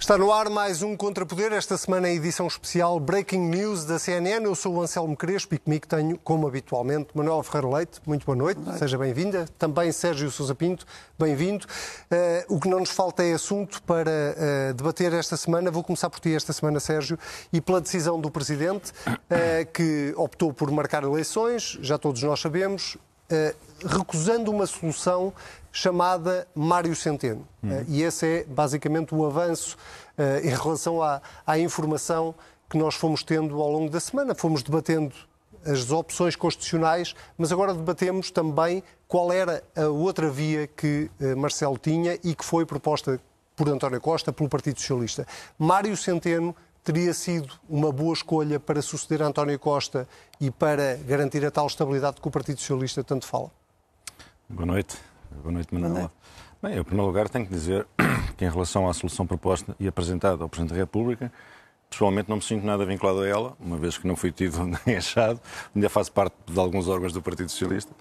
Está no ar mais um Contrapoder, esta semana em edição especial Breaking News da CNN. Eu sou o Anselmo Crespo e comigo tenho, como habitualmente, Manuel Ferreira Leite. Muito boa noite, boa noite. seja bem-vinda. Também Sérgio Sousa Pinto, bem-vindo. Uh, o que não nos falta é assunto para uh, debater esta semana. Vou começar por ti esta semana, Sérgio, e pela decisão do Presidente, uh, que optou por marcar eleições, já todos nós sabemos, recusando uma solução chamada Mário Centeno. Hum. E esse é basicamente o avanço uh, em relação à, à informação que nós fomos tendo ao longo da semana. Fomos debatendo as opções constitucionais, mas agora debatemos também qual era a outra via que uh, Marcelo tinha e que foi proposta por António Costa, pelo Partido Socialista. Mário Centeno teria sido uma boa escolha para suceder António Costa e para garantir a tal estabilidade que o Partido Socialista tanto fala? Boa noite. Boa noite, Manuela. Boa noite. Bem, eu, em primeiro lugar, tenho que dizer que, em relação à solução proposta e apresentada ao Presidente da República, pessoalmente não me sinto nada vinculado a ela, uma vez que não fui tido nem achado, ainda faço parte de alguns órgãos do Partido Socialista,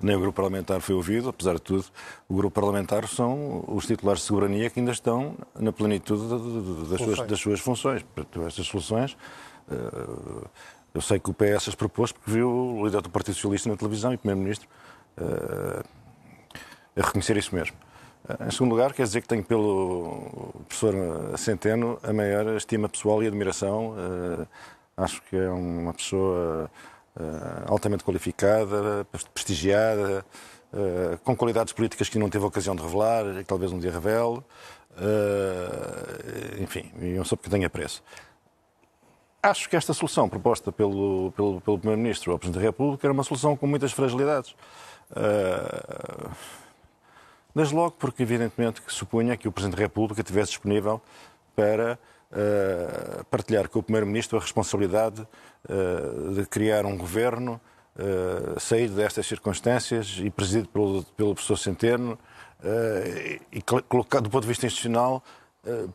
nem o grupo parlamentar foi ouvido, apesar de tudo, o grupo parlamentar são os titulares de soberania que ainda estão na plenitude das suas, das suas funções. Portanto, estas soluções, eh, eu sei que o PS as propôs porque viu o líder do Partido Socialista na televisão e o Primeiro-Ministro eh, a reconhecer isso mesmo. Em segundo lugar, quer dizer que tenho pelo professor Centeno a maior estima pessoal e admiração. Eh, acho que é uma pessoa eh, altamente qualificada, prestigiada, com qualidades políticas que não teve ocasião de revelar e que talvez um dia revele. Enfim, eu sou porque tenho apreço. Acho que esta solução proposta pelo, pelo, pelo Primeiro-Ministro ao Presidente da República era uma solução com muitas fragilidades. Desde logo porque, evidentemente, que supunha que o Presidente da República estivesse disponível para uh, partilhar com o Primeiro-Ministro a responsabilidade uh, de criar um governo uh, saído destas circunstâncias e presidido pelo, pelo professor Centeno e colocado do ponto de vista institucional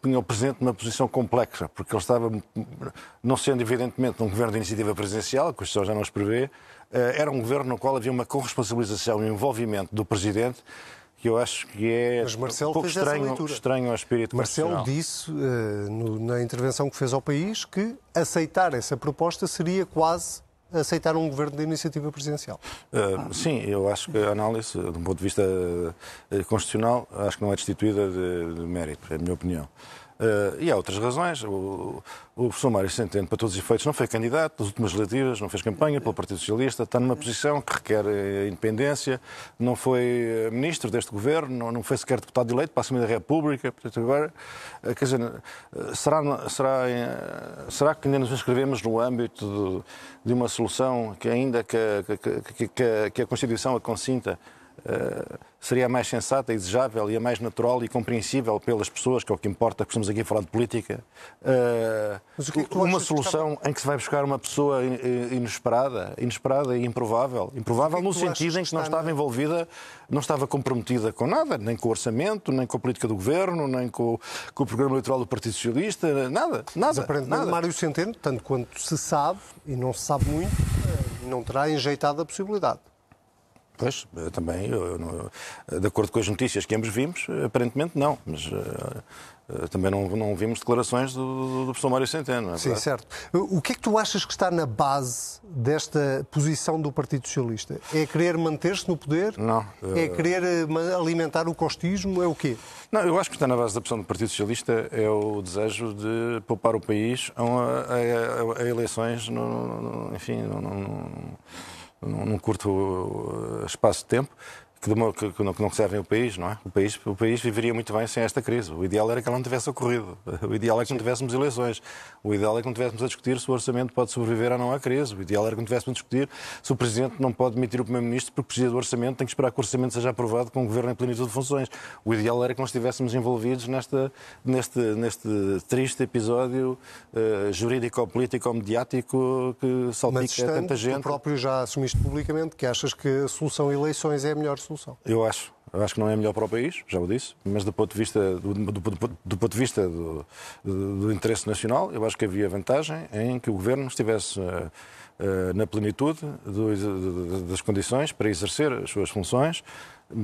punha o Presidente numa posição complexa, porque ele estava, não sendo evidentemente um governo de iniciativa presidencial, a Constituição já não os prevê, era um governo no qual havia uma corresponsabilização e um envolvimento do Presidente que eu acho que é Mas Marcelo um pouco estranho, estranho ao espírito Marcelo disse, uh, no, na intervenção que fez ao país, que aceitar essa proposta seria quase aceitar um governo de iniciativa presidencial. Uh, sim, eu acho que a análise, de um ponto de vista uh, constitucional, acho que não é destituída de, de mérito, é a minha opinião. Uh, e há outras razões. O, o professor Mário Centeno, para todos os efeitos, não foi candidato nas últimas legislativas, não fez campanha pelo Partido Socialista, está numa posição que requer uh, independência, não foi uh, ministro deste governo, não, foi sequer deputado eleito para a Assembleia da República. Portanto, agora, quer dizer, será, será, será que ainda nos inscrevemos no âmbito de, de uma solução que ainda que, que, que, que a Constituição a consinta eh, seria a mais sensata, desejável e a mais natural e compreensível pelas pessoas, que é o que importa, que estamos aqui a falar de política, uh, que é que uma solução que em que se vai buscar uma pessoa inesperada, inesperada e improvável. Improvável é no sentido em que não estava envolvida, não estava comprometida com nada, nem com o orçamento, nem com a política do governo, nem com, com o programa eleitoral do Partido Socialista, nada, nada. Mas aparentemente nada. Mário Centeno, tanto quanto se sabe, e não se sabe muito, não terá enjeitado a possibilidade. Pois, também, eu, eu, de acordo com as notícias que ambos vimos, aparentemente não, mas uh, também não, não vimos declarações do, do professor Mário Centeno. É Sim, certo. O que é que tu achas que está na base desta posição do Partido Socialista? É querer manter-se no poder? Não. Uh... É querer alimentar o costismo? É o quê? Não, eu acho que está na base da posição do Partido Socialista é o desejo de poupar o país a, a, a, a eleições, no, no, enfim, no, num curto espaço de tempo que, que, não, que não servem o país, não é? O país, o país viveria muito bem sem esta crise. O ideal era que ela não tivesse ocorrido. O ideal é que não tivéssemos eleições. O ideal é que não tivéssemos a discutir se o orçamento pode sobreviver ou não à crise. O ideal era que não tivéssemos a discutir se o Presidente não pode demitir o Primeiro-Ministro porque precisa do orçamento, tem que esperar que o orçamento seja aprovado com o Governo em plenitude de funções. O ideal era que não estivéssemos envolvidos nesta, neste, neste triste episódio uh, jurídico-político-mediático que salpica tanta gente. Tu próprio já assumiste publicamente que achas que a solução eleições é a melhor solução. Eu acho. Eu acho que não é melhor para o país, já o disse, mas do ponto de vista do, do, do, do ponto de vista do, do, interesse nacional, eu acho que havia vantagem em que o governo estivesse uh, na plenitude das condições para exercer as suas funções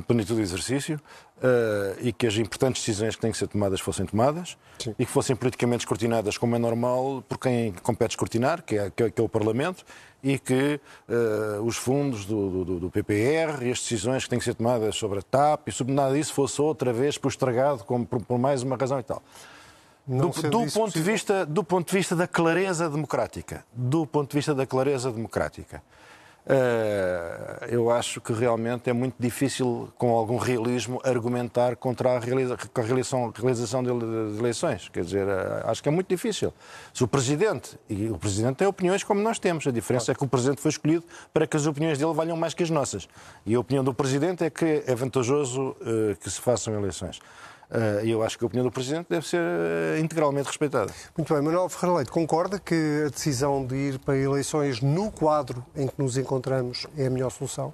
plenitude de exercício uh, e que as importantes decisões que têm que ser tomadas fossem tomadas Sim. e que fossem politicamente escrutinadas, como é normal, por quem compete escrutinar, que é, que é, que é o Parlamento, e que uh, os fundos do, do, do, PPR e as decisões que têm que ser tomadas sobre a TAP e sobre nada disso fosse outra vez postergado como, por, por mais uma razão e tal. Do, do, ponto de vista, do ponto de vista da clareza democrática, do ponto de vista da clareza democrática, Uh, eu acho que realmente é muito difícil, com algum realismo, argumentar contra a, realiza a realização, realização de, de, eleições. Quer dizer, uh, acho que é muito difícil. Se o Presidente, e o Presidente tem opiniões como nós temos, a diferença é que o Presidente foi escolhido para que as opiniões dele valham mais que as nossas. E a opinião do Presidente é que é vantajoso uh, que se façam eleições. Eh, e eu acho que a opinião do Presidente deve ser eh, integralmente respeitada. Muito bem. Manuel Ferreira Leite, concorda que a decisão de ir para eleições no quadro em que nos encontramos é a melhor solução?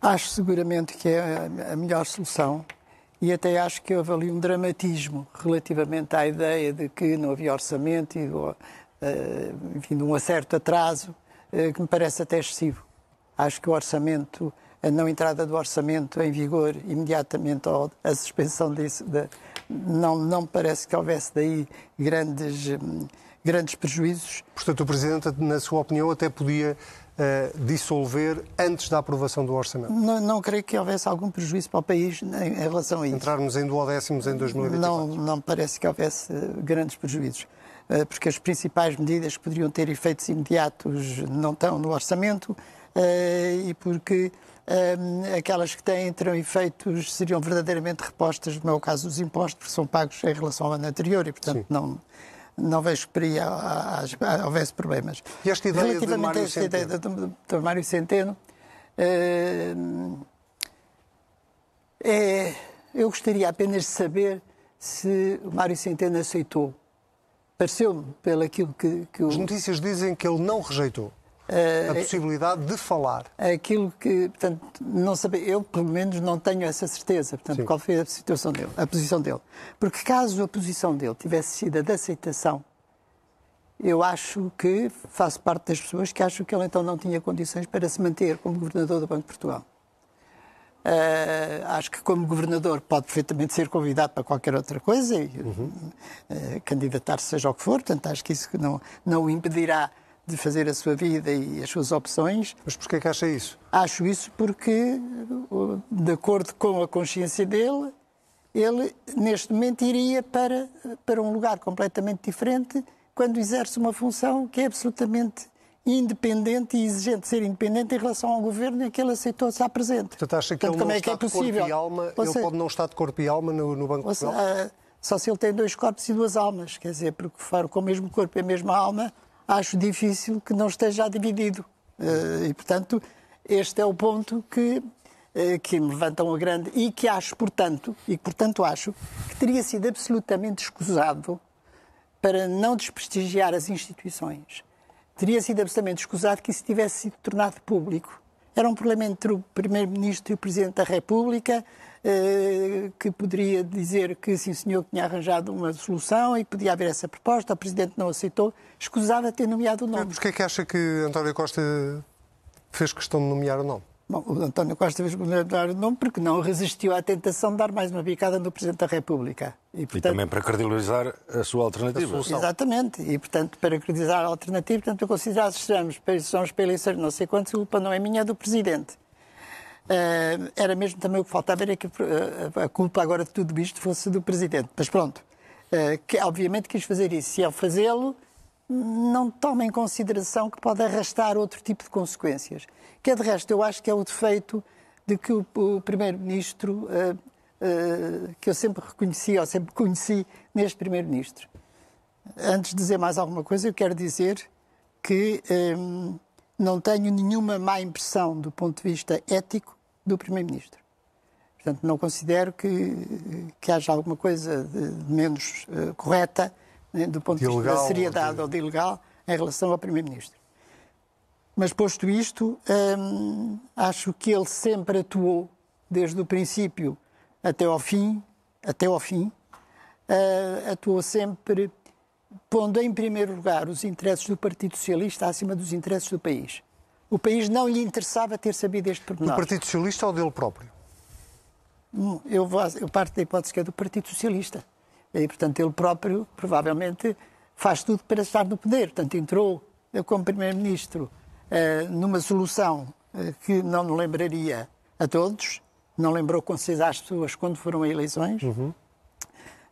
Acho seguramente que é a melhor solução e até acho que houve ali um dramatismo relativamente à ideia de que não havia orçamento e eh, enfim, de um certo atraso que me parece até excessivo. Acho que o orçamento a não entrada do orçamento em vigor imediatamente ou a suspensão disso, de, não, não parece que houvesse daí grandes, hum, grandes prejuízos. Portanto, o Presidente, na sua opinião, até podia uh, dissolver antes da aprovação do orçamento? Não, não creio que houvesse algum prejuízo para o país em, em relação a isso. Entrarmos em duodécimos em 2024? Não, não parece que houvesse eh, grandes prejuízos eh, porque as principais medidas que poderiam ter efeitos imediatos não estão no orçamento e porque aquelas que têm terão efeitos, seriam verdadeiramente repostas, no meu caso, os impostos, porque são pagos em relação ao ano anterior e, portanto, não, não vejo que por aí houvesse problemas. E esta ideia Relativamente Mário a esta Centeno? ideia de, de Mário Centeno, uh, é, eu gostaria apenas de saber se o Mário Centeno aceitou. Pareceu-me, pelo aquilo que, que As notícias dizem que ele não rejeitou a eh, possibilidade de falar. Aquilo que, portanto, não saber, eu pelo menos não tenho essa certeza, portanto, Sim. qual foi a situação dele, a posição dele. Porque caso a posição dele tivesse sido a de aceitação, eu acho que faço parte das pessoas que acham que ele então não tinha condições para se manter como governador do Banco de Portugal. Uh, acho que como governador pode perfeitamente ser convidado para qualquer outra coisa e uhum. uh, candidatar-se seja o que for, portanto acho que isso não, não o impedirá de fazer a sua vida e as suas opções. Mas porquê é que acha isso? Acho isso porque, de acordo com a consciência dele, ele neste momento iria para, para um lugar completamente diferente quando exerce uma função que é absolutamente independente e exigente ser independente em relação ao governo em que ele aceitou estar presente. Portanto, acha que Portanto, ele não é está é de corpo e alma, ele pode não estar de corpo e alma no, no Banco? Ah, só se ele tem dois corpos e duas almas, quer dizer, porque for com o mesmo corpo e a mesma alma, acho difícil que não esteja dividido. Eh, e, portanto, este é o ponto que, eh, que me levanta uma grande. e que acho, portanto, e portanto acho que teria sido absolutamente escusado para não desprestigiar as instituições. Teria sido absolutamente escusado que isso tivesse sido tornado público. Era um problema entre o Primeiro-Ministro e o Presidente da República, que poderia dizer que sim, senhor, tinha arranjado uma solução e que podia haver essa proposta, o Presidente não aceitou, escusava ter nomeado o nome. Mas porquê é que acha que António Costa fez questão de nomear o nome? Bom, o António Costa fez dar o nome porque não resistiu à tentação de dar mais uma bicada no Presidente da República. E, portanto, e também para credibilizar a sua alternativa. A Exatamente. E, portanto, para credibilizar a alternativa, portanto, eu considero que estamos para eleições não sei quantos, a culpa não é minha, é do Presidente. Uh, era mesmo também o que faltava, era que a, culpa agora de tudo isto fosse do Presidente. Mas pronto, uh, que, obviamente quis fazer isso. Se ao fazê-lo, não toma em consideração que pode arrastar outro tipo de consequências. Que é de resto, eu acho que é o defeito de que o, o Primeiro-Ministro, uh, que eu sempre reconheci, ou sempre conheci neste Primeiro-Ministro. Antes de dizer mais alguma coisa, eu quero dizer que um, não tenho nenhuma má impressão do ponto de vista ético do Primeiro-Ministro. Portanto, não considero que, que haja alguma coisa de menos uh, correta né, do ponto de, de vista da seriedade de... ou de ilegal em relação ao Primeiro-Ministro. Mas, posto isto, hum, acho que ele sempre atuou, desde o princípio até ao fim, até ao fim, uh, atuou sempre pondo em primeiro lugar os interesses do Partido Socialista acima dos interesses do país. O país não lhe interessava ter sabido este Do pormenor. Partido Socialista ou dele próprio? Hum, Eu, eu parto da hipótese que é do Partido Socialista. E, portanto, ele próprio, provavelmente, faz tudo para estar no poder. Portanto, entrou como Primeiro-Ministro eh, numa solução eh, que não lembraria a todos, não lembrou com seis às pessoas quando foram a eleições,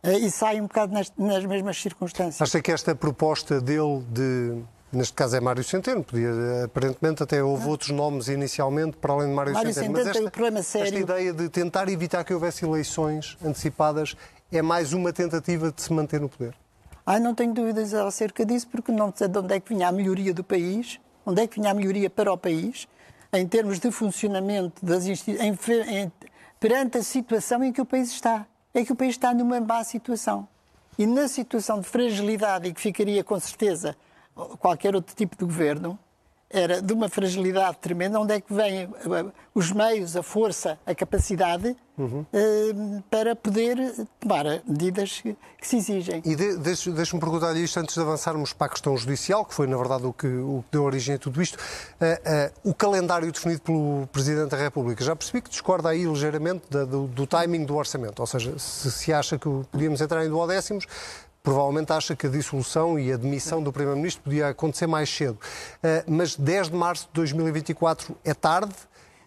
eh, e sai um bocado nas, nas mesmas circunstâncias. Acha que esta proposta dele de. Neste caso é Mário Centeno, podia, aparentemente até houve outros nomes inicialmente, para além de Mário, Mário Centeno. Centeno tem um problema esta sério. ideia de tentar evitar que houvesse eleições antecipadas é mais uma tentativa de se manter no poder. Ai, não tenho dúvidas acerca disso, porque não sei de onde é que vinha a melhoria do país, onde é que vinha a melhoria para o país, em termos de funcionamento das instituições, perante a situação em que o país está. É que o país está numa má situação. E na situação de fragilidade, e que ficaria com certeza qualquer outro tipo de governo, era de uma fragilidade tremenda, onde é que vêm eh, os meios, a força, a capacidade eh, para poder tomar medidas que que se exigem. E de, deixe- deixe-me perguntar-lhe isto antes de avançarmos para a questão judicial, que foi, na verdade, o que, o que deu origem a tudo isto. Ah, ah, o calendário definido pelo Presidente da República, já percebi que discorda aí ligeiramente da- do, do timing do orçamento. Ou seja, se, se acha que podíamos entrar em duodécimos, provavelmente acha que a dissolução e a demissão do Primeiro-Ministro podia acontecer mais cedo. Ah, mas 10 de março de 2024 é tarde?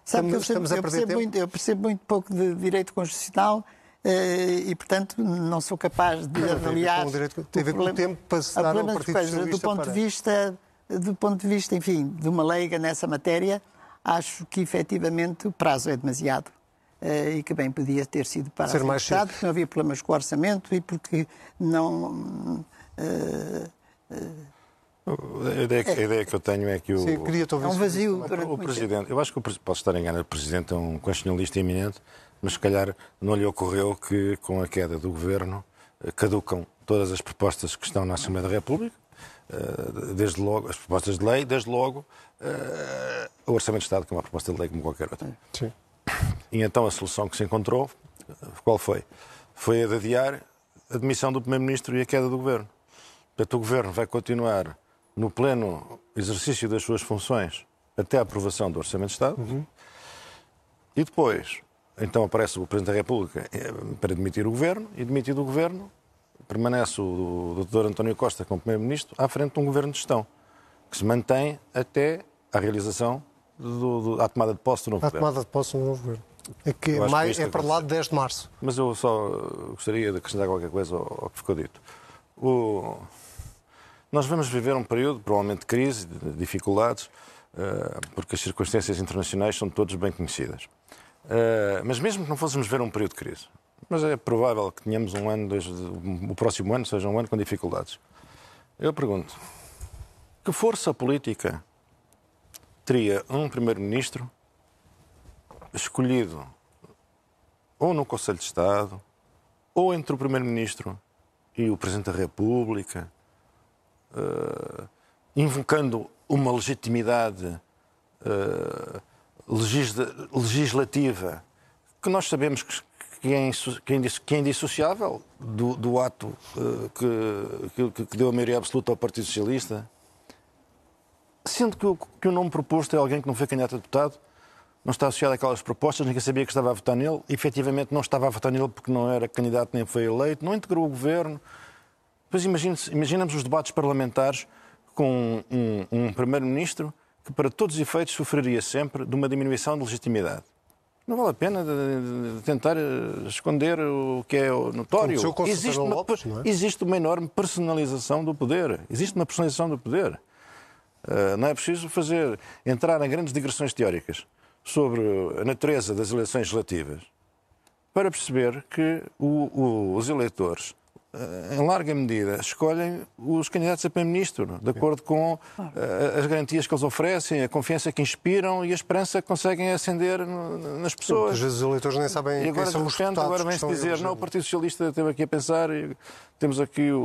Sabe que eu Estamos, percebo, estamos a eu percebo muito, eu percebo muito pouco de direito constitucional eh, e, portanto, não sou capaz de Não, tem a ver avaliar. com o direito- o tem a ver com o problema- tempo para se o dar ao Partido coisas. Do ponto para- de vista, do ponto de vista, enfim, de uma leiga nessa matéria, acho que efetivamente o prazo é demasiado. Eh, e que bem podia ter sido para Ser mais cedo. porque não havia problemas com o orçamento e porque não. eh, A ideia, que- a ideia que eu tenho é que o, Sim, queria é um vazio o, o. Presidente, eu acho que o posso estar enganado, o Presidente é um constitucionalista eminente, mas se calhar não lhe ocorreu que com a queda do Governo eh, caducam todas as propostas que estão na Assembleia da República, eh, desde logo, as propostas de lei, desde logo eh, o Orçamento de Estado, que é uma proposta de lei como qualquer outra. Sim. E então a solução que se encontrou, qual foi? Foi a de adiar a demissão do Primeiro-Ministro e a queda do Governo. Portanto, o Governo vai continuar no pleno exercício das suas funções até a aprovação do Orçamento de Estado. E depois, então aparece o Presidente da República eh, para demitir o Governo e demitido o Governo, permanece o, Dr. António Costa como Primeiro-Ministro à frente de um Governo de gestão que se mantém até à realização do, do, à tomada de posse do novo A Governo. tomada de posse do novo governo. É que mais, é para lá de 10 de março. Mas eu só gostaria de acrescentar qualquer coisa ao, que ficou dito. O- Nós vamos viver um período, provavelmente, de crise, de dificuldades, eh, porque as circunstâncias internacionais são todas bem conhecidas. Eh, Mas mesmo que não fôssemos ver um período de crise, mas é provável que tenhamos um ano, dois, o próximo ano seja um ano com dificuldades. Eu pergunto, que força política teria um primeiro-ministro escolhido ou no Conselho de Estado, ou entre o Primeiro-Ministro e o Presidente da República, eh, invocando uma legitimidade legisla- legislativa que nós sabemos que, é, é é indissociável do, do ato eh, que, que- que deu a maioria absoluta ao Partido Socialista, sendo que o, que o nome proposto é alguém que não foi candidato a deputado, não está associado àquelas propostas, ninguém sabia que estava a votar nele, efetivamente não estava a votar nele porque não era candidato nem foi eleito, não integrou o governo. Depois imagine imaginamos os debates parlamentares com um, um primeiro-ministro que, para todos os efeitos, sofreria sempre de uma diminuição de legitimidade. Não vale a pena de- de tentar eh, esconder o que é notório. Existe uma, Lopes, é? existe uma enorme personalização do poder. Existe uma personalização do poder. Uh, não é preciso fazer entrar em grandes digressões teóricas sobre a natureza das eleições legislativas para perceber que o- o- os eleitores, uh, em larga medida, escolhem os candidatos a primeiro-ministro, de acordo com uh, as garantias que eles oferecem, a confiança que inspiram e a esperança que conseguem acender no- nas pessoas. Às vezes os eleitores nem sabem E agora, quem são de os repente, deputados agora vem-se dizer, não, o Partido Socialista esteve aqui a pensar, e temos aqui o,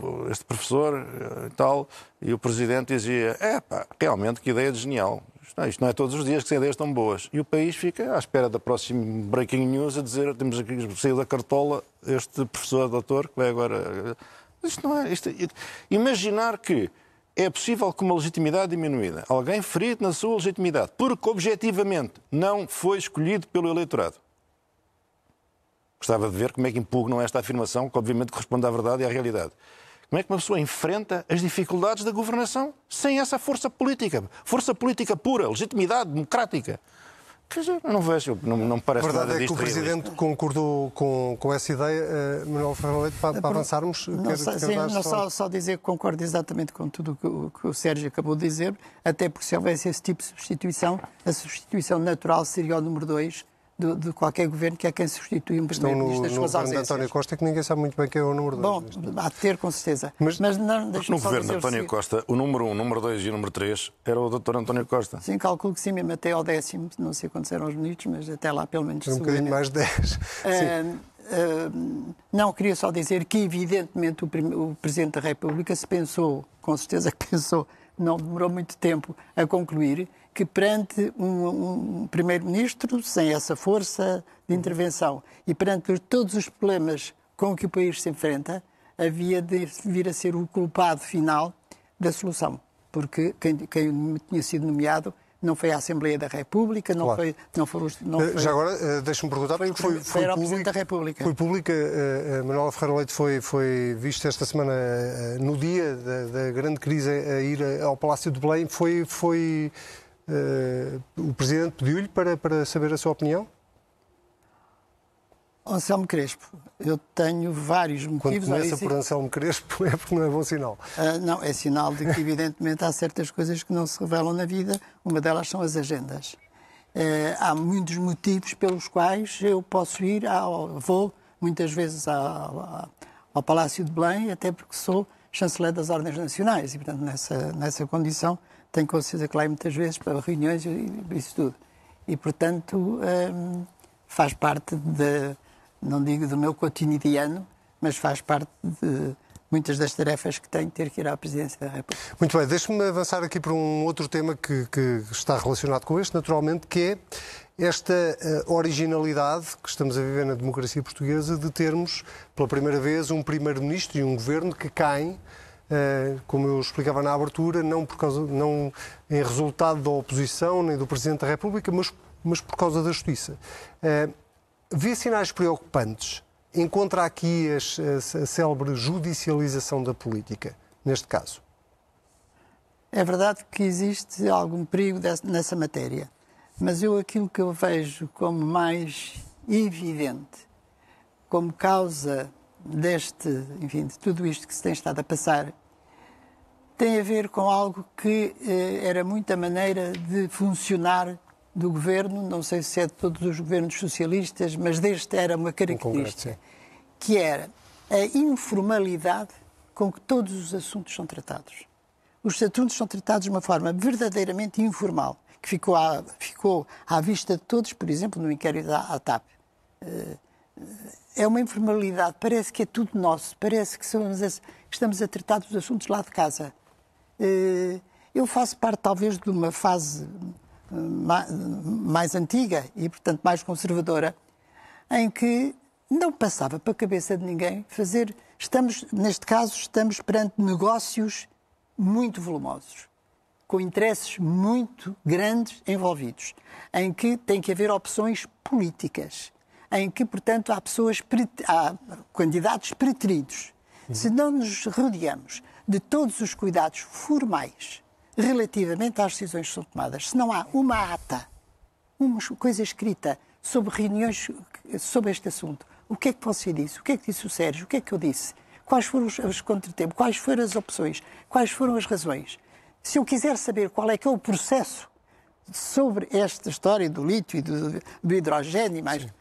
o- este professor eh, e tal, e o Presidente dizia, é pá, realmente que ideia de genial. Não, isto não é todos os dias que ideias tão boas. E o país fica à espera da próxima breaking news a dizer, temos aqui, saiu da cartola este professor, doutor, que vai agora... Isto não é... Isto, imaginar que é possível com uma legitimidade diminuída. Alguém ferido na sua legitimidade, porque objetivamente não foi escolhido pelo eleitorado. Gostava de ver como é que impugnam esta afirmação, que obviamente corresponde à verdade e à realidade. Como é que uma pessoa enfrenta as dificuldades da governação sem essa força política? Força política pura, legitimidade democrática. Quer dizer, não vejo, não, não parece A verdade nada é que o Presidente realista. concordou com, com essa ideia. Uh, Manuel Ferreira Leite, para, para avançarmos, Não, quer- só, sim, não só- só, só dizer que concordo exatamente com tudo o que, o que o Sérgio acabou de dizer, até porque se houvesse esse tipo de substituição, a substituição natural seria o número dois de, de qualquer governo, que é quem substitui um Estão no, primeiro-ministro das no suas governo de ausências. António Costa, que ninguém sabe muito bem quem é o número Bom, dois. há de ter, com certeza. Mas- Mas, não, no governo de António. Costa, o número 1, um, o número 2 e o número 3 era o Dr. António Costa. Sim, calculo que sim, mesmo até ao décimo, não sei quantos eram os minutos, mas até lá pelo menos Um bocadinho mais 10. Sim. Ah, ah, não, queria só dizer que, evidentemente, o, o Presidente da República se pensou, com certeza que pensou, não demorou muito tempo a concluir, que perante um, um Primeiro-Ministro sem essa força de intervenção e perante todos os problemas com que o país se enfrenta, havia de vir a ser o culpado final da solução. Porque quem, quem tinha sido nomeado não foi a Assembleia da República, não Claro. foi. Não foram não Eh, foi- Já agora, eh, deixa-me perguntar, Foi foi, foi público, Presidente da República. Foi pública, eh, eh, Manuela Ferreira Leite foi, foi vista esta semana, no dia da, da grande crise, a ir ao Palácio de Belém. Foi, foi o Presidente pediu-lhe para, para saber a sua opinião? Anselmo Crespo, eu tenho vários Quando motivos. começa Olha, por Anselmo Crespo é porque não é bom sinal. Ah, não, é sinal de que, evidentemente, há certas coisas que não se revelam na vida. Uma delas são as agendas. Eh, há muitos motivos pelos quais eu posso ir, ao, vou muitas vezes ao, ao Palácio de Belém, até porque sou chanceler das Ordens Nacionais e, portanto, nessa, nessa condição tenho consciência que lá ir muitas vezes para reuniões e isso tudo. E, portanto, hum, faz parte de, não digo do meu cotidiano, mas faz parte de muitas das tarefas que tenho ter que ir à Presidência da República. Muito bem, deixe-me avançar aqui para um outro tema que, que está relacionado com este, naturalmente, que é esta eh, originalidade que estamos a viver na democracia portuguesa de termos, pela primeira vez, um primeiro-ministro e um governo que caem, como eu explicava na abertura, não, por causa, não em resultado da oposição nem do Presidente da República, mas, mas por causa da Justiça. Eh, vê sinais preocupantes? Encontra aqui a, a célebre judicialização da política, neste caso? É verdade que existe algum perigo nessa matéria, mas eu aquilo que eu vejo como mais evidente, como causa deste, enfim, de tudo isto que se tem estado a passar, tem a ver com algo que eh, era muito a maneira de funcionar do governo, não sei se é de todos os governos socialistas, mas deste era uma característica, sim. que era a informalidade com que todos os assuntos são tratados. Os assuntos são tratados de uma forma verdadeiramente informal, que ficou à, ficou à vista de todos, por exemplo, no inquérito da ATAP. Eh, É uma informalidade, parece que é tudo nosso, parece que, estamos a tratar dos assuntos lá de casa. Eh, Eu faço parte, talvez, de uma fase eh, ma- mais antiga e, portanto, mais conservadora, em que não passava para a cabeça de ninguém fazer. Estamos, neste caso, estamos perante negócios muito volumosos, com interesses muito grandes envolvidos, em que tem que haver opções políticas, em que, portanto, há pessoas, há candidatos preteridos. Se não nos rodeamos de todos os cuidados formais relativamente às decisões que são tomadas, se não há uma ata uma coisa escrita sobre reuniões sobre este assunto. O que é que você disse? O que é que disse o Sérgio? O que é que eu disse? Quais foram os, os contratempos? Quais foram as opções? Quais foram as razões? Se eu quiser saber qual é que é o processo sobre esta história do lítio e do, do hidrogênio e mais, não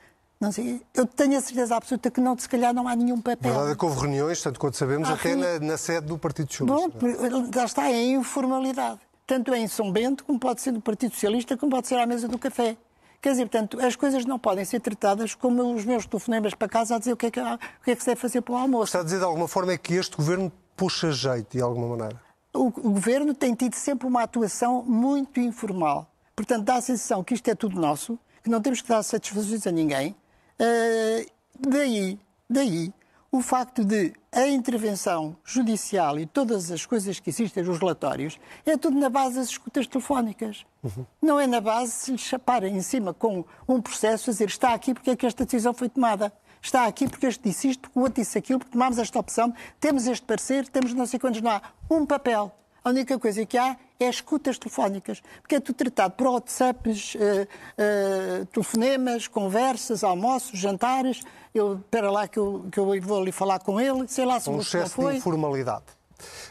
sei, eu tenho a certeza absoluta que não, se calhar não há nenhum papel. verdade é que houve reuniões, tanto quanto sabemos, Há até reuni- na, na sede do Partido Bom, Socialista. já está, é informalidade. Tanto é em São Bento, como pode ser do Partido Socialista, como pode ser à mesa do café. Quer dizer, portanto, as coisas não podem ser tratadas como os meus telefonemas para casa a dizer o que é que, o que, é que se deve fazer para o almoço. Está a dizer de alguma forma é que este governo puxa jeito, de alguma maneira. O, o governo tem tido sempre uma atuação muito informal. Portanto, dá a sensação que isto é tudo nosso, que não temos que dar satisfações a ninguém. Ah, daí, daí, o facto de a intervenção judicial e todas as coisas que existem nos relatórios é tudo na base das escutas telefónicas. Uhum. Não é na base se lhe chaparem em cima com um processo a dizer está aqui porque é que esta decisão foi tomada. Está aqui porque este disse isto, porque o outro disse aquilo, porque tomámos esta opção, temos este parecer, temos não sei quantos, não há um papel. A única coisa que há é escutas telefónicas, porque é tudo tratado por WhatsApps, uh, uh, telefonemas, conversas, almoços, jantares. Eu, espera lá que eu, que eu vou ali falar com ele, sei lá se um excesso foi. de informalidade.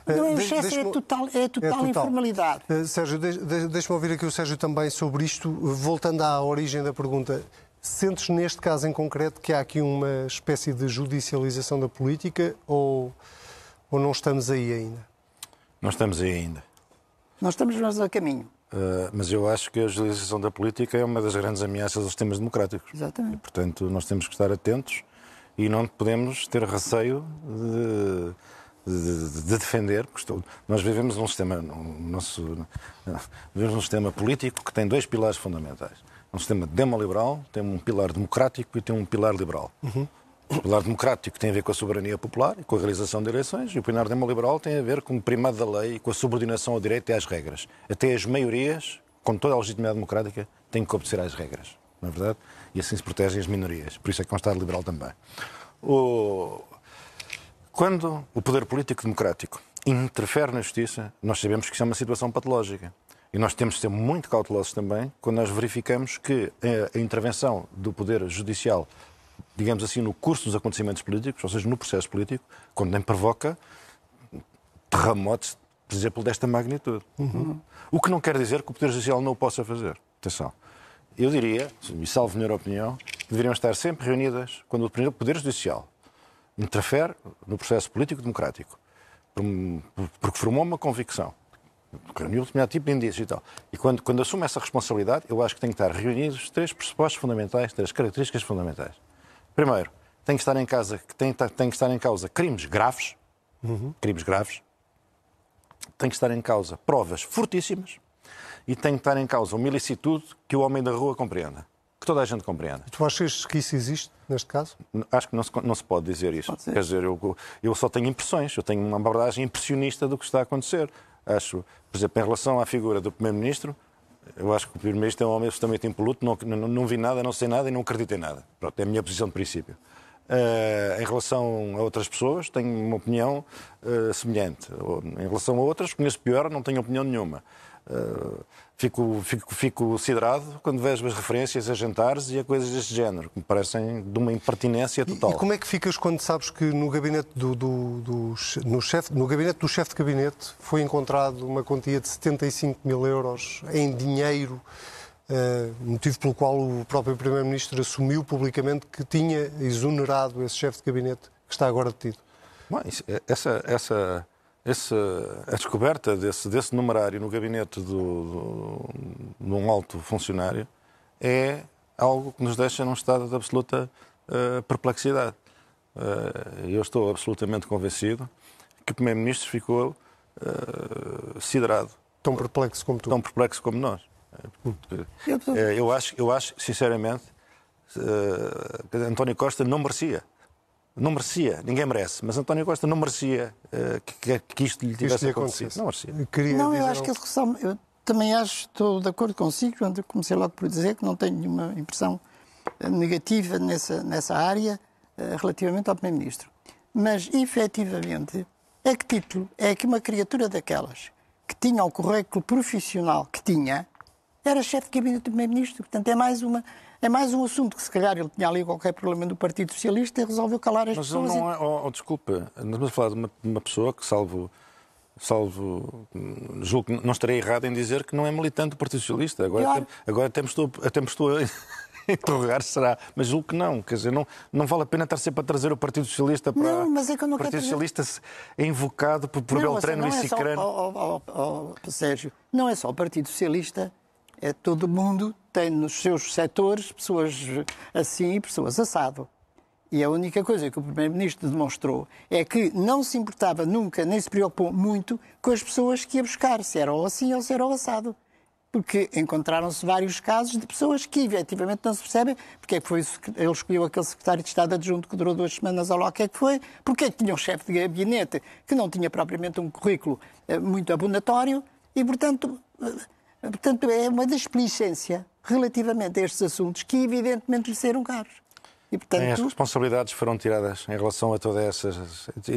Não, o excesso é total, é total, é total. informalidade. Uh, Sérgio, deixa-me ouvir aqui o Sérgio também sobre isto, voltando à origem da pergunta. Sentes neste caso em concreto que há aqui uma espécie de judicialização da política ou, ou não estamos aí ainda? Não estamos aí ainda. Nós estamos mais a caminho. Uh, mas eu acho que a judicialização da política é uma das grandes ameaças aos sistemas democráticos. Exatamente. E, portanto, nós temos que estar atentos e não podemos ter receio de, de, de defender. Estou, nós vivemos num sistema, nosso, vivemos num sistema político que tem dois pilares fundamentais. Um sistema demoliberal, tem um pilar democrático e tem um pilar liberal. Uhum. O pilar democrático tem a ver com a soberania popular com a realização de eleições, e o pilar demoliberal tem a ver com o primado da lei com a subordinação ao direito e às regras. Até as maiorias, com toda a legitimidade democrática, têm que obedecer às regras, não é verdade? E assim se protegem as minorias. Por isso é que é um Estado liberal também. O... Quando o poder político democrático interfere na justiça, nós sabemos que isso é uma situação patológica. E nós temos de ser muito cautelosos também quando nós verificamos que a intervenção do poder judicial digamos assim, no curso dos acontecimentos políticos, ou seja, no processo político, quando nem provoca terremotos, por exemplo, desta magnitude. Uhum. O que não quer dizer que o Poder Judicial não o possa fazer. Atenção. Eu diria, e salvo minha opinião, que deveriam estar sempre reunidas quando o Poder Judicial interfere no processo político-democrático, porque formou uma convicção, reuniu determinado tipo de indícios e tal. E quando, quando assume essa responsabilidade, eu acho que tem que estar reunidos três pressupostos fundamentais, três características fundamentais. Primeiro, tem que estar em casa, tem, tem que estar em causa crimes graves, uhum. crimes graves, tem que estar em causa provas fortíssimas e tem que estar em causa uma ilicitude que o homem da rua compreenda, que toda a gente compreenda. Tu achas que isso existe neste caso? Acho que não se, não se pode dizer isso. Pode Quer dizer, eu, eu só tenho impressões, eu tenho uma abordagem impressionista do que está a acontecer. Acho, por exemplo, em relação à figura do Primeiro-Ministro, eu acho que o Primeiro-Ministro é um homem absolutamente impoluto, não, não, não, vi nada, não sei nada e não acredito em nada. Pronto, é a minha posição de princípio. Uh, em relação a outras pessoas, tenho uma opinião uh, semelhante. Em relação a outras, conheço pior, não tenho opinião nenhuma. Uh, fico, fico, fico siderado quando vejo as referências a jantares e a coisas deste género, que me parecem de uma impertinência total. E, e como é que ficas quando sabes que no gabinete do, do, do, no chefe, no gabinete do chefe de gabinete foi encontrado uma quantia de 75 mil euros em dinheiro, uh, motivo pelo qual o próprio Primeiro-Ministro assumiu publicamente que tinha exonerado esse chefe de gabinete que está agora detido? Bom, é, essa, essa esse, a descoberta desse, desse numerário no gabinete do, do, de um alto funcionário é algo que nos deixa num estado de absoluta uh, perplexidade. Uh, eu estou absolutamente convencido que o Primeiro-Ministro ficou uh, siderado. Tão perplexo como tu. Tão perplexo como nós. Eu acho, eu acho sinceramente, que António Costa não merecia não merecia, ninguém merece, mas António Costa não merecia uh, que, que, isto lhe tivesse acontecido. Não merecia. Eu não, eu acho que a discussão, eu também acho, estou de acordo consigo, quando comecei logo por dizer que não tenho nenhuma impressão eh, negativa nessa, nessa área uh, relativamente ao Primeiro-Ministro. Mas, efetivamente, a que título é que uma criatura daquelas que tinha o currículo profissional que tinha era chefe de gabinete do Primeiro-Ministro? Portanto, é mais uma é mais um assunto que, se calhar, ele tinha ali qualquer problema do Partido Socialista e resolveu calar as Mas pessoas. Mas não é, oh, oh, desculpa, estamos a falar de uma, uma pessoa que, salvo salvo, julgo que não estarei errado em dizer que não é militante do Partido Socialista. Agora, claro. agora até, me estou, até me estou a interrogar se será, mas julgo que não. Quer dizer, não, não vale a pena estar sempre a trazer o Partido Socialista para. Não, mas é que eu não o Partido Socialista é invocado por, por não, Beltrano e é Cicrano. Só, oh, oh, oh, Sérgio, não é só o Partido Socialista, é todo mundo tem nos seus setores pessoas assim e pessoas assado. E a única coisa que o Primeiro-Ministro demonstrou é que não se importava nunca, nem se preocupou muito com as pessoas que ia buscar, se era ou assim ou se era assado. porque encontraram-se vários casos de pessoas que efetivamente não se percebem porque é que foi, ele escolheu aquele secretário de Estado adjunto que durou duas semanas ou lá o que é que foi, porque é que tinha um chefe de gabinete que não tinha propriamente um currículo eh, muito abonatório e, portanto, eh, portanto é uma desplicência relativamente a estes assuntos que evidentemente lhe serão caros. E, portanto... As responsabilidades foram tiradas em relação a toda, essa,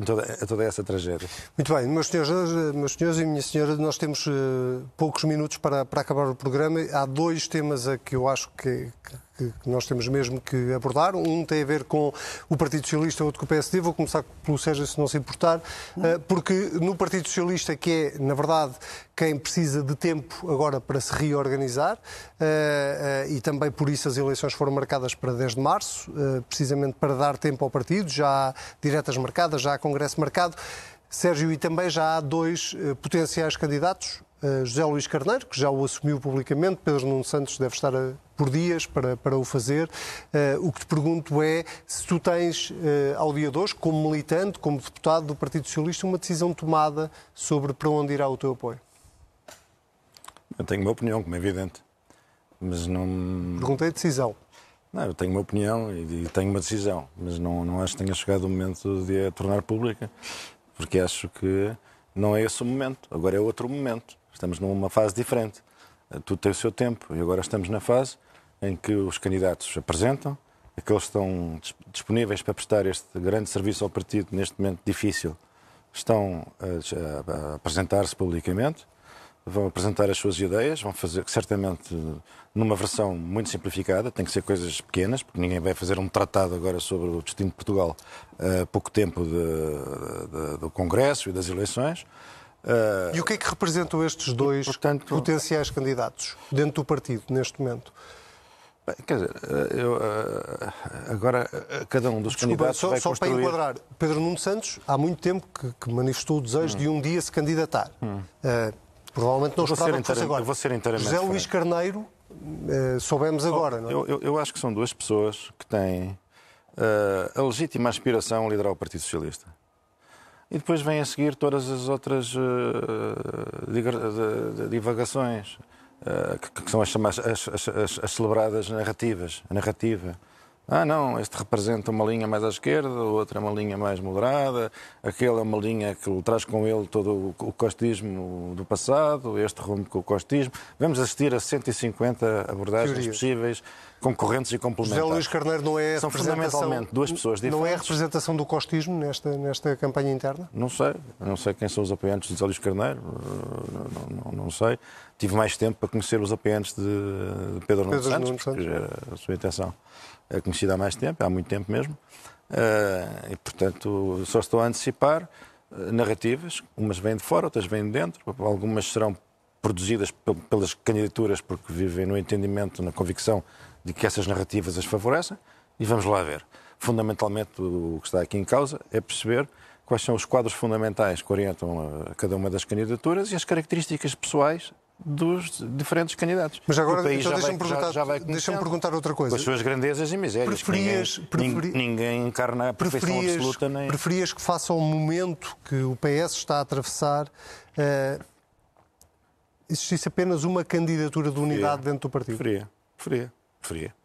toda, a toda essa tragédia. Muito bem, meus senhores, meus senhores e minha senhora, nós temos uh, poucos minutos para, para acabar o programa. Há dois temas a que eu acho que, que, nós temos mesmo que abordar. Um tem a ver com o Partido Socialista, outro com o PSD. Vou começar pelo Sérgio, se não se importar, eh, porque no Partido Socialista, que é, na verdade, quem precisa de tempo agora para se reorganizar, eh, eh, e também por isso as eleições foram marcadas para 10 de março, precisamente para dar tempo ao partido, já há diretas marcadas, já há congresso marcado. Sérgio, e também já há dois potenciais candidatos, José Luís Carneiro, que já o assumiu publicamente, Pedro Nuno Santos deve estar por dias para, para o fazer. Uh, o que te pergunto é se tu tens, uh, ao dia de hoje, como militante, como deputado do Partido Socialista, uma decisão tomada sobre para onde irá o teu apoio. Eu tenho uma opinião, como é evidente, mas não... Perguntei a decisão. Não, eu tenho uma opinião e, e tenho uma decisão, mas não, não acho que tenha chegado o momento de a tornar pública, porque acho que não é esse o momento, agora é outro momento. Estamos numa fase diferente. Tudo tem o seu tempo e agora estamos na fase em que os candidatos apresentam, aqueles que estão disponíveis para prestar este grande serviço ao partido neste momento difícil, estão a, apresentar-se publicamente, vão apresentar as suas ideias, vão fazer certamente numa versão muito simplificada, tem que ser coisas pequenas, porque ninguém vai fazer um tratado agora sobre o destino de Portugal a pouco tempo de, de, do Congresso e das eleições. E o que é que representam estes dois portanto, potenciais candidatos dentro do partido neste momento? Bem, quer dizer, eh, eu, eh, agora cada um dos Desculpa, candidatos só, vai só construir... para enquadrar, Pedro Nuno Santos há muito tempo que, que manifestou o desejo hum. de um dia se candidatar. Hum. Uh, provavelmente não esperava que fosse agora. Vou ser José Luís Carneiro, uh, soubemos agora, não é? Eu, eu, eu, acho que são duas pessoas que têm uh, a legítima aspiração a liderar o Partido Socialista. E depois vêm a seguir todas as outras divagações eh, que, que, são as, as, as, as, celebradas narrativas. A narrativa. Ah, não, este representa uma linha mais à esquerda, o outro é uma linha mais moderada, aquele é uma linha que traz com ele todo o costismo do passado, este rompe com o costismo. Vamos assistir a 150 abordagens Teoria. possíveis, concorrentes e complementares. José Luís Carneiro não é São fundamentalmente duas pessoas diferentes. Não é a representação do costismo nesta, nesta campanha interna? Não sei. Não sei quem são os apoiantes de José Luís Carneiro. Não, não, não sei. Tive mais tempo para conhecer os apoiantes de Pedro Nuno Santos, porque já era a sua intenção é conhecida há mais tempo, há muito tempo mesmo, uh, e portanto só estou a antecipar uh, narrativas, umas vêm de fora, outras vêm de dentro, algumas serão produzidas pelas candidaturas porque vivem no entendimento, na convicção de que essas narrativas as favorecem, e vamos lá ver. Fundamentalmente o que está aqui em causa é perceber quais são os quadros fundamentais que orientam a cada uma das candidaturas e as características pessoais dos diferentes candidatos. Mas agora então deixa-me perguntar, deixa perguntar outra coisa. Com as suas grandezas e misérias. Preferias, ninguém, preferi... ninguém encarna a perfeição preferias, absoluta. Nem... Preferias que faça o momento que o PS está a atravessar uh, existisse apenas uma candidatura de unidade preferia, dentro do partido? Preferia, preferia, preferia.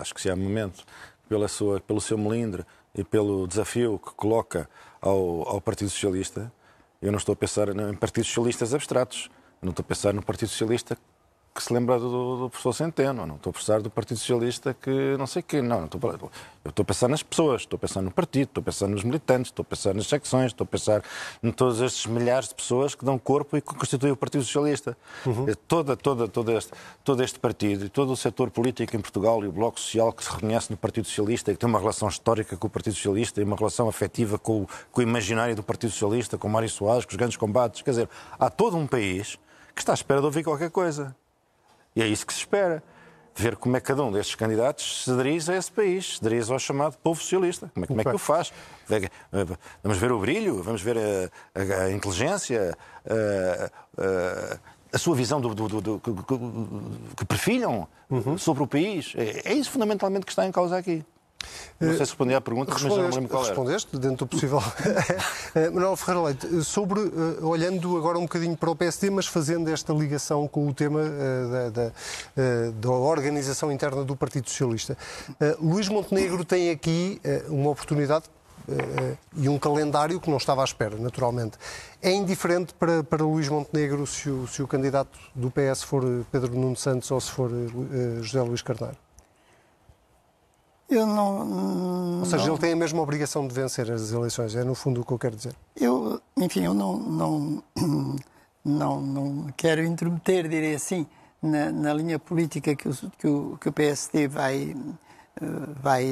Acho que se há momento, pela sua, pelo seu melindre e pelo desafio que coloca ao, ao Partido Socialista, eu não estou a pensar em partidos socialistas abstratos não estou a pensar no Partido Socialista que se lembra do, do professor Centeno, não estou a pensar do Partido Socialista que não sei o quê, não, não estou a, eu estou a pensar nas pessoas, estou a pensar no partido, estou a pensar nos militantes, estou a pensar nas secções, estou a pensar em todos estes milhares de pessoas que dão corpo e que constituem o Partido Socialista. Uhum. É toda, toda, toda este, todo este partido e todo o setor político em Portugal e o Bloco Social que se reconhece no Partido Socialista e que tem uma relação histórica com o Partido Socialista e uma relação afetiva com o, com o imaginário do Partido Socialista, com Mário Soares, com os grandes combates, quer dizer, há todo um país que está à espera de ouvir qualquer coisa. E é isso que se espera. Ver como é que cada um destes candidatos se dirige a esse país, se dirige ao chamado povo socialista. Como é, como é que o faz? Vamos ver o brilho, vamos ver a, a, a inteligência, a, a, sua visão do, do, do, do que, que perfilham uhum. sobre o país. É, é isso fundamentalmente que está em causa aqui. Não sei se respondi à pergunta, mas não me lembro qual era. Respondeste, dentro do possível. Eh, Manuel Ferreira Leite, sobre, uh, olhando agora um bocadinho para o PSD, mas fazendo esta ligação com o tema da, da, da, organização interna do Partido Socialista. Luís Montenegro tem aqui uma oportunidade e um calendário que não estava à espera, naturalmente. É indiferente para, para Luís Montenegro se o, se o candidato do PS for Pedro Nuno Santos ou se for José Luís Carneiro? Eu não. Ou seja, ele tem a mesma obrigação de vencer as eleições, é no fundo o que eu quero dizer. Eu, enfim, eu não, não, não, não quero intrometer, direi assim, na, na linha política que o, que o, que o PSD vai, eh, vai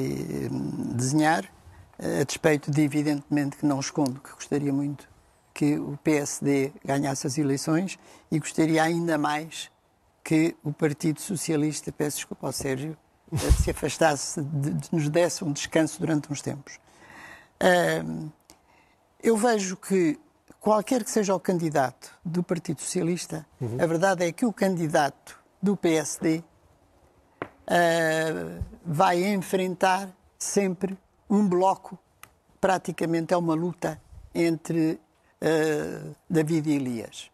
hum, desenhar, a despeito de, evidentemente, que não escondo que gostaria muito que o PSD ganhasse as eleições e gostaria ainda mais que o Partido Socialista, peço desculpa ao Sérgio, se afastasse, de, de, nos desse um descanso durante uns tempos. Uh, eu vejo que qualquer que seja o candidato do Partido Socialista, uhum. a verdade é que o candidato do PSD uh, vai enfrentar sempre um bloco, praticamente é uma luta entre uh, David e Elias.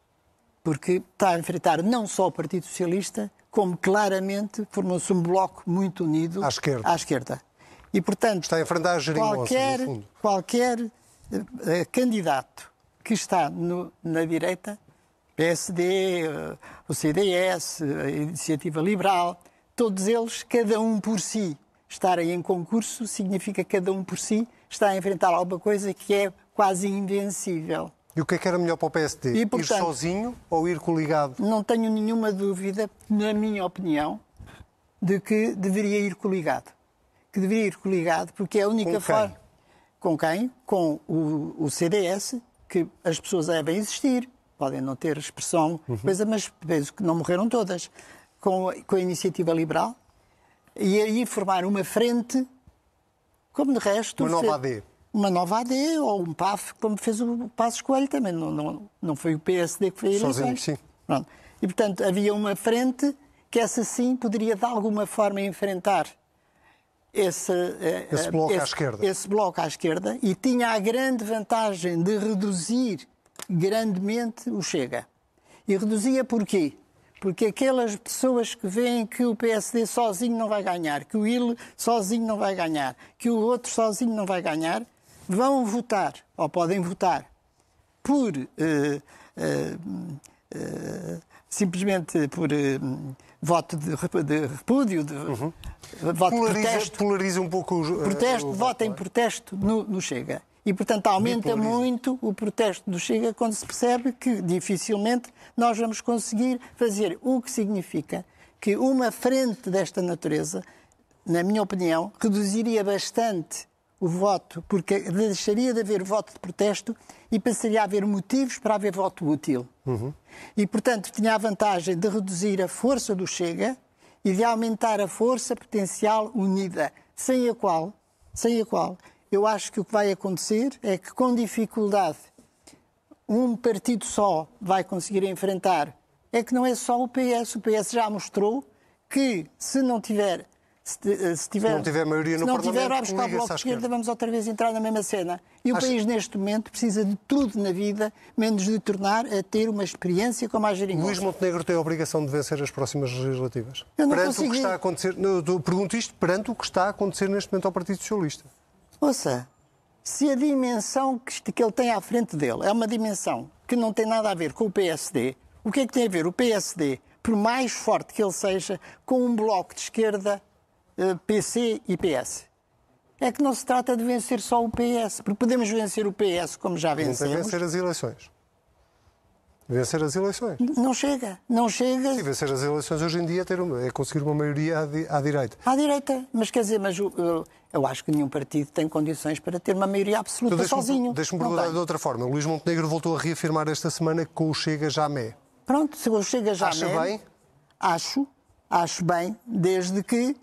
Porque está a enfrentar não só o Partido Socialista, como claramente formou-se um bloco muito unido à esquerda. À esquerda. E, portanto, está a enfrentar a qualquer, qualquer uh, candidato que está no, na direita, PSD, uh, eh, o CDS, a Iniciativa Liberal, todos eles, cada um por si, estarem em concurso significa que cada um por si está a enfrentar alguma coisa que é quase invencível. E o que é que era melhor para o PSD? E, portanto, ir sozinho ou ir coligado? Não tenho nenhuma dúvida, na minha opinião, de que deveria ir coligado. Que deveria ir coligado porque é a única com forma. Com quem? Com o, o, CDS, que as pessoas devem existir, podem não ter expressão, uhum. coisa, mas penso que não morreram todas. Com, com a iniciativa liberal, e aí formar uma frente, como de resto. Uma nova AD uma nova AD ou um PAF, como fez o Passos Coelho também. Não, não, não foi o PSD que fez Sozinho, sim. Pronto. E, portanto, havia uma frente que essa sim poderia de alguma forma enfrentar esse, eh, esse bloco esse, à esquerda. Esse bloco à esquerda e tinha a grande vantagem de reduzir grandemente o Chega. E reduzia porquê? Porque aquelas pessoas que veem que o PSD sozinho não vai ganhar, que o IL sozinho não vai ganhar, que o outro sozinho não vai ganhar, vão votar, ou podem votar, por uh, uh, uh, simplesmente por voto de, de, repúdio, de uhum. voto polariza, de protesto. Polariza um pouco o, protesto, o voto em protesto no, no Chega. E, portanto, aumenta muito o protesto do Chega quando se percebe que dificilmente nós vamos conseguir fazer o que significa que uma frente desta natureza, na minha opinião, reduziria bastante o voto, porque deixaria de haver voto de protesto e passaria a haver motivos para haver voto útil. Uhum. E, portanto, tinha a vantagem de reduzir a força do Chega e de aumentar a força potencial unida, sem a qual, sem a qual eu acho que o que vai acontecer é que, com dificuldade, um partido só vai conseguir enfrentar. É que não é só o PS. O PS já mostrou que, se não tiver se, se, tiver, se não tiver maioria no se não tiver, vai buscar o Bloco de Esquerda, vamos outra vez entrar na mesma cena. E o Acho... país, neste momento, precisa de tudo na vida, menos de tornar a ter uma experiência como a geringonça. Luís Montenegro tem a obrigação de vencer as próximas legislativas. Eu não perante consegui... o que está a acontecer, eu pergunto isto perante o que está a acontecer neste momento ao Partido Socialista. Ouça, se a dimensão que, ele tem à frente dele é uma dimensão que não tem nada a ver com o PSD, o que é que tem a ver o PSD, por mais forte que ele seja, com um bloco de esquerda eh, PC e PS. É que não se trata de vencer só o PS, porque podemos vencer o PS como já vencemos. Não vencer as eleições. Vencer as eleições. Não chega, não chega. Sim, vencer as eleições hoje em dia é, ter uma, é conseguir uma maioria à, di, à, direita. À direita, mas quer dizer, mas eu, eu, acho que nenhum partido tem condições para ter uma maioria absoluta então, deixa sozinho. Deixa-me perguntar de outra forma. O Luís Montenegro voltou a reafirmar esta semana que com o Chega já me. Pronto, se o Chega já Acha bem? Acho, acho bem, desde que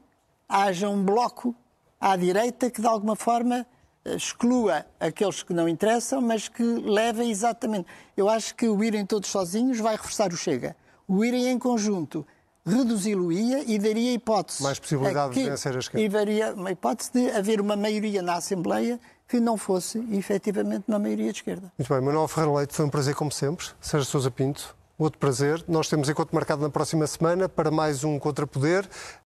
haja um bloco à direita que, de alguma forma, exclua aqueles que não interessam, mas que leve exatamente. Eu acho que o irem todos sozinhos vai reforçar o Chega. O irem em conjunto reduzi-lo-ia e daria hipótese. Mais possibilidade que, de vencer a esquerda. E daria uma hipótese de haver uma maioria na Assembleia que não fosse efetivamente uma maioria de esquerda. Muito bem, Manuel Ferreira Leite, foi um prazer como sempre. Sérgio Sousa Pinto, outro prazer. Nós temos encontro marcado na próxima semana para mais um Contrapoder.